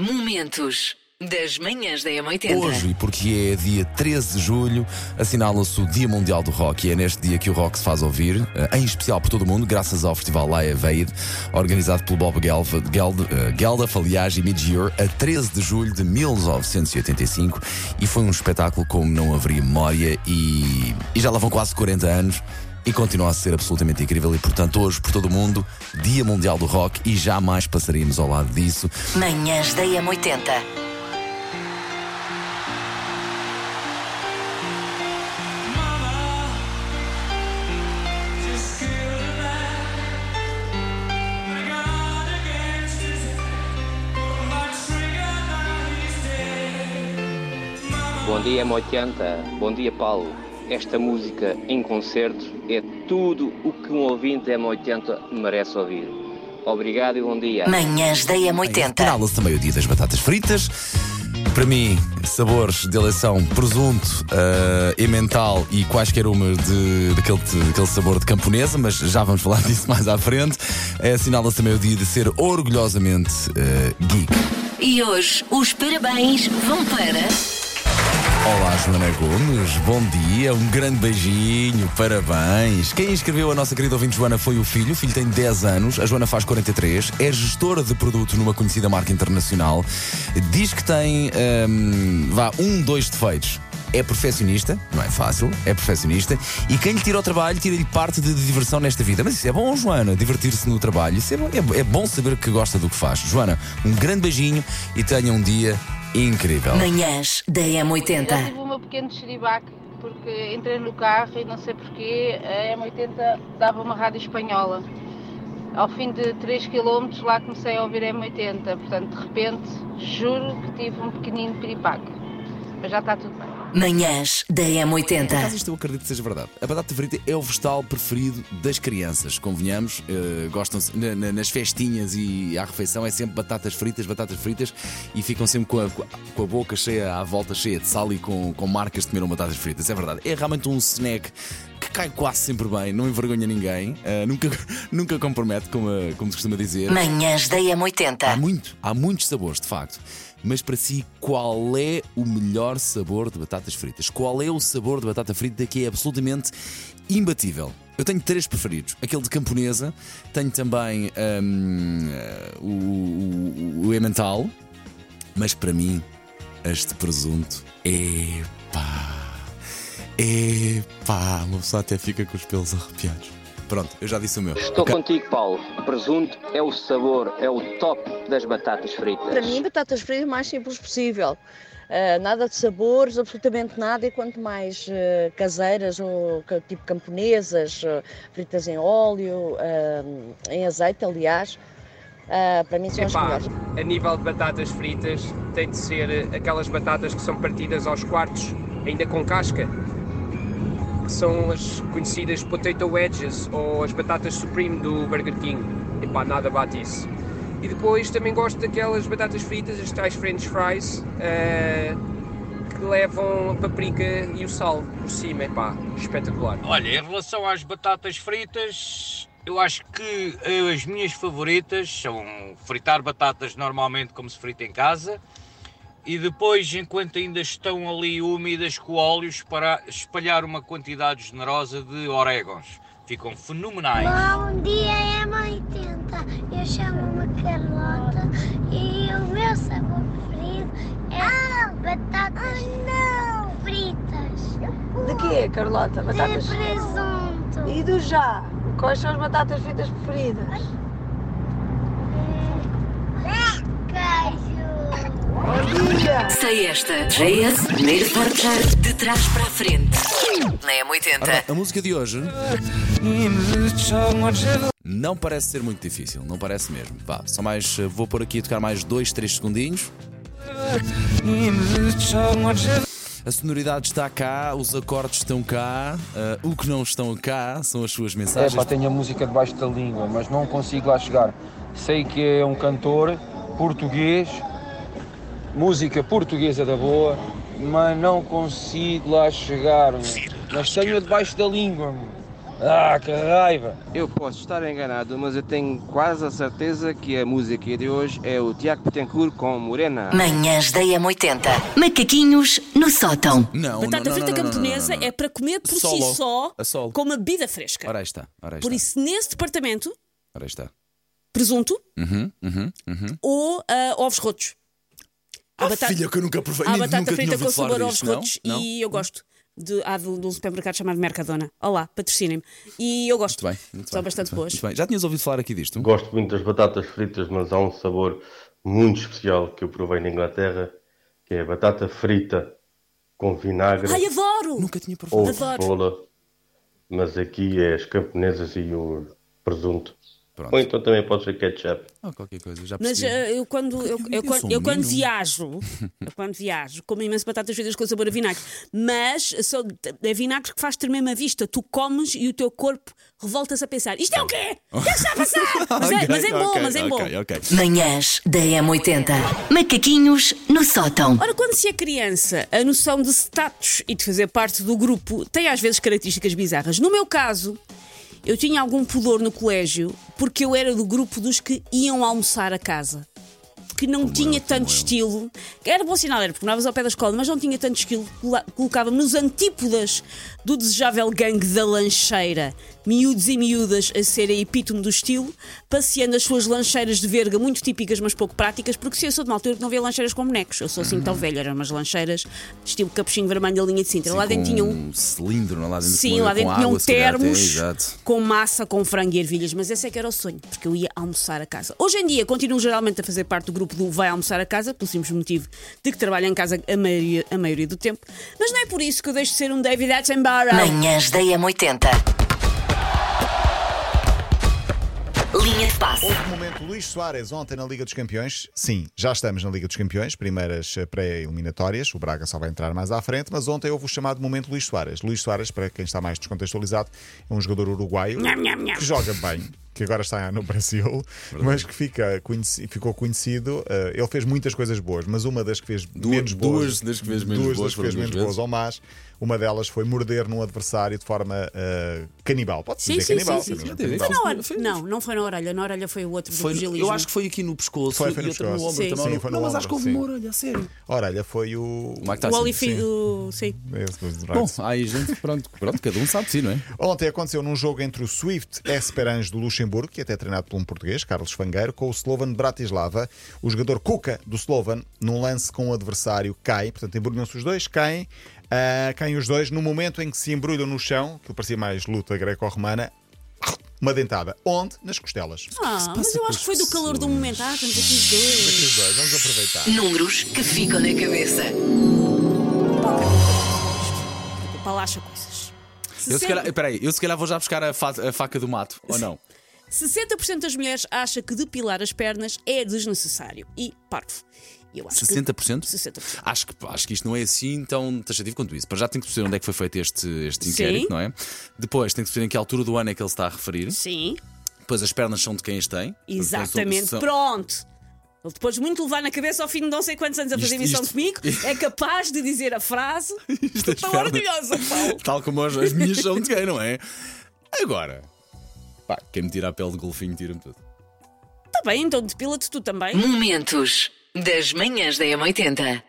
Momentos das manhãs da M80. Hoje, porque é dia 13 de julho, assinala-se o Dia Mundial do Rock e é neste dia que o rock se faz ouvir, eh, em especial por todo o mundo, graças ao Festival Live Aid, organizado pelo Bob Gelf- Geld- eh, Geldof, aliás, e Midgear, a 13 de julho de 1985, e foi um espetáculo como não haveria memória, e, e já lá vão quase 40 anos. E continua a ser absolutamente incrível, e portanto, hoje, por todo o mundo, Dia Mundial do Rock, e jamais passaríamos ao lado disso. Manhãs da M80. Bom dia M80, bom dia Paulo. Esta música em concerto é tudo o que um ouvinte M80 merece ouvir. Obrigado e bom dia. Manhãs da M80. Assinala-se também o dia das batatas fritas. Para mim, sabores de eleição, presunto, uh, emmental e quaisquer uma de, daquele, daquele sabor de camponesa, mas já vamos falar disso mais à frente. É, Assinala-se também o dia de ser orgulhosamente uh, geek. E hoje os parabéns vão para. Olá, Joana Gomes, bom dia, um grande beijinho, parabéns. Quem inscreveu a nossa querida ouvinte Joana foi o filho, o filho tem 10 anos, a Joana faz 43, é gestora de produto numa conhecida marca internacional, diz que tem, hum, vá, um, dois defeitos. É perfeccionista, não é fácil, é perfeccionista, e quem lhe tira o trabalho, tira-lhe parte de diversão nesta vida. Mas isso é bom, Joana, divertir-se no trabalho. Isso é bom, é, é bom saber que gosta do que faz. Joana, um grande beijinho e tenha um dia incrível. Manhãs da Eu M80. tive o meu pequeno chiribaque porque entrei no carro e não sei porquê a M80 dava uma rádio espanhola. Ao fim de 3 km lá comecei a ouvir a M80, portanto de repente juro que tive um pequenino piripaque. Mas já está tudo bem. Manhãs da Por acaso M80. isto eu acredito que seja verdade. A batata frita é o vegetal preferido das crianças, convenhamos. eh, Gostam-se na- na- nas festinhas e à refeição é sempre batatas fritas, batatas fritas e ficam sempre com a, com a boca cheia, à volta cheia de sal e com, com marcas de comeram batatas fritas. É verdade. É realmente um snack cai quase sempre bem, não envergonha ninguém, eh, nunca, nunca compromete, como, a- como se costuma dizer. Manhãs da Há M80. muito, há muitos sabores, de facto. Mas para si, qual é o melhor sabor de batatas fritas? Qual é o sabor de batata frita que é absolutamente imbatível? Eu tenho três preferidos. Aquele de camponesa, tenho também hum, eh, o, o, o emmental, mas para mim, este presunto é pá. É pá, uma pessoa até fica com os pelos arrepiados. Pronto, eu já disse o meu. Estou Ok. contigo Paulo. Presunto é o sabor, é o top das batatas fritas. Para mim, batatas fritas o mais simples possível. Ah, nada de sabores, absolutamente nada, e quanto mais ah, caseiras ou tipo camponesas, ah, fritas em óleo, em azeite, aliás, para mim são as Epá, melhores. a nível de batatas fritas, tem de ser aquelas batatas que são partidas aos quartos, ainda com casca, que são as conhecidas potato wedges ou as batatas Supreme do Burger King. Epá, nada bate isso. E depois também gosto daquelas batatas fritas, as tais French fries, eh, que levam a paprika e o sal por cima. Epá, espetacular. Olha, em relação às batatas fritas, eu acho que eh, as minhas favoritas são fritar batatas normalmente como se frita em casa e depois, enquanto ainda estão ali úmidas com óleos, para espalhar uma quantidade generosa de orégãos. Ficam fenomenais. Bom dia, é 80 Eu chamo-me Carlota e o meu sabor preferido é batatas fritas. De quê, Carlota? De presunto. E do já? Quais são as batatas fritas preferidas? Queijo. Sei esta. JS, primeiro portar de trás para a frente. Na Ora M80. bem, a música de hoje não parece ser muito difícil, não parece mesmo. Vá, só mais eh, vou pôr aqui a tocar mais 2, 3 segundinhos. A sonoridade está cá, os acordes estão cá, eh, o que não estão cá são as suas É, mensagens. pá, tenho a música debaixo da língua, mas não consigo lá chegar. Sei que é um cantor português, música portuguesa da boa, mas não consigo lá chegar. meu. Mas tenho-a debaixo da língua. meu. Ah, que raiva! Eu posso estar enganado, mas eu tenho quase a certeza que a música de hoje é o Tiago Petencourt com Morena. Manhãs da M80. Macaquinhos no sótão. Não, Batata não, não, frita não, não, camponesa não, não. é para comer por Solo. si só, A solo. com uma bebida fresca. Ora aí está, ora aí Por está. isso, nesse departamento, Ora aí está. presunto Uhum, uhum, uhum. ou ah, ovos rotos. Há Ah, batata- filha, que eu nunca provei, Há nem- batata frita com sabor ovos rotos e eu gosto. De, há de, de um supermercado chamado Mercadona. Olá, patrocinem-me. E eu gosto. Muito bem, muito São bem, bastante boas. bem. Já tinhas ouvido falar aqui disto? Gosto muito das batatas fritas, mas há um sabor muito especial que eu provei na Inglaterra, que é a batata frita com vinagre Ai, adoro! Nunca tinha provado. ou adoro. cebola, mas aqui é as camponesas e o presunto. Pronto. Ou então também pode ser ketchup. Ah, qualquer coisa, já Mas percebi. ah, eu quando, eu, eu, eu quando, eu quando viajo, eu quando viajo, como imenso batatas fritas com sabor a vinagre, mas é vinagre que faz tremer a vista. Tu comes e o teu corpo revolta-se a pensar: isto é o quê? O que é que está a passar? Mas é, mas é bom, mas é bom. ok, ok. Manhãs da M80. Macaquinhos no sótão. Ora, quando se é criança, a noção de status e de fazer parte do grupo tem às vezes características bizarras. No meu caso, eu tinha algum pudor no colégio porque eu era do grupo dos que iam almoçar a casa. Que não tinha eu, tanto como estilo. Era bom sinal, era porque morávamos ao pé da escola, mas não tinha tanto estilo. Colocava-me nos antípodas do desejável gangue da lancheira. Miúdos e miúdas a serem epítome do estilo, passeando as suas lancheiras de verga muito típicas, mas pouco práticas, porque se eu sou de uma altura que não via lancheiras com bonecos. Eu sou assim tão velha, eram umas lancheiras estilo capuchinho vermelho da linha de Sintra. lá Sim, dentro com tinha um. cilindro lá dentro. Sim, com, lá dentro tinha água, um se calhar, até, termos exato. com massa, com frango e ervilhas, mas esse é que era o sonho, porque eu ia almoçar a casa. Hoje em dia continuo geralmente a fazer parte do grupo do vai almoçar a casa, pelo simples motivo de que trabalho em casa a maioria, a maioria do tempo, mas não é por isso que eu deixo de ser um David Attenborough. Manhãs da M80. Linha de passe. Houve um momento Luís Soares ontem na Liga dos Campeões. Sim, já estamos na Liga dos Campeões, primeiras eh, pré-eliminatórias. O Braga só vai entrar mais à frente, mas ontem houve o chamado momento Luís Soares. Luís Soares, para quem está mais descontextualizado, é um jogador uruguaio Nham, nham, nham. que joga bem. Que agora está no Brasil, mas que fica conheci- ficou conhecido. eh, ele fez muitas coisas boas, mas uma das que fez menos boas. duas das que fez menos duas boas das que fez menos boas ou más. Uma delas foi morder num adversário de forma eh, canibal. Pode-se Sim, dizer sim, canibal. sim, sim, sim. Canibal. Foi na. Não, não foi na orelha. Na orelha foi o outro Foi, do pugilismo. eu acho que foi aqui no pescoço Foi, foi e no outra no pescoço. ombro Sim, também. sim, foi no não, mas ombro, acho que houve sim. uma orelha, a sério. A orelha foi o. O Mike O Tyson. Olifi... sim. o- Sim. Bom, aí gente, pronto, pronto, cada um sabe de si, não é? Ontem aconteceu num jogo entre o Swift Esperange do Luxemburgo, que é até treinado por um português, Carlos Fangueiro, com o Slovan de Bratislava. O jogador Kuka do Slovan, num lance com o adversário, cai, portanto, embrulham-se os dois, caem, ah, caem os dois. No momento em que se embrulham no chão, que parecia mais luta greco-romana, uma dentada. Onde? Nas costelas. Ah, mas eu acho que foi do calor do momento. Ah, estamos aqui os dois. Os dois, vamos aproveitar. Números que ficam na cabeça. O Palacha coisas. Eu se calhar, peraí, eu se calhar vou já buscar a, fa- a faca do mato, ou não? 60% das mulheres acha que depilar as pernas é desnecessário e parvo. Eu acho 60%? Que 60%. Acho que, acho que isto não é assim tão taxativo quanto isso. Para já tem que perceber onde é que foi feito este, este Sim. inquérito, não é? Depois tem que perceber em que altura do ano é que ele está a referir. Sim, Depois as pernas são de quem as tem. exatamente. São- Pronto. Ele depois de muito levar na cabeça ao fim de não sei quantos anos a fazer Isto- emissão isto- comigo, é capaz de dizer a frase Isto maravilhosa, Paulo. Tal como as, as minhas são de quem, não é? Agora, pá, quem me tira a pele de golfinho, tira-me tudo. Está bem, então depila-te tu também. Momentos das manhãs da M80.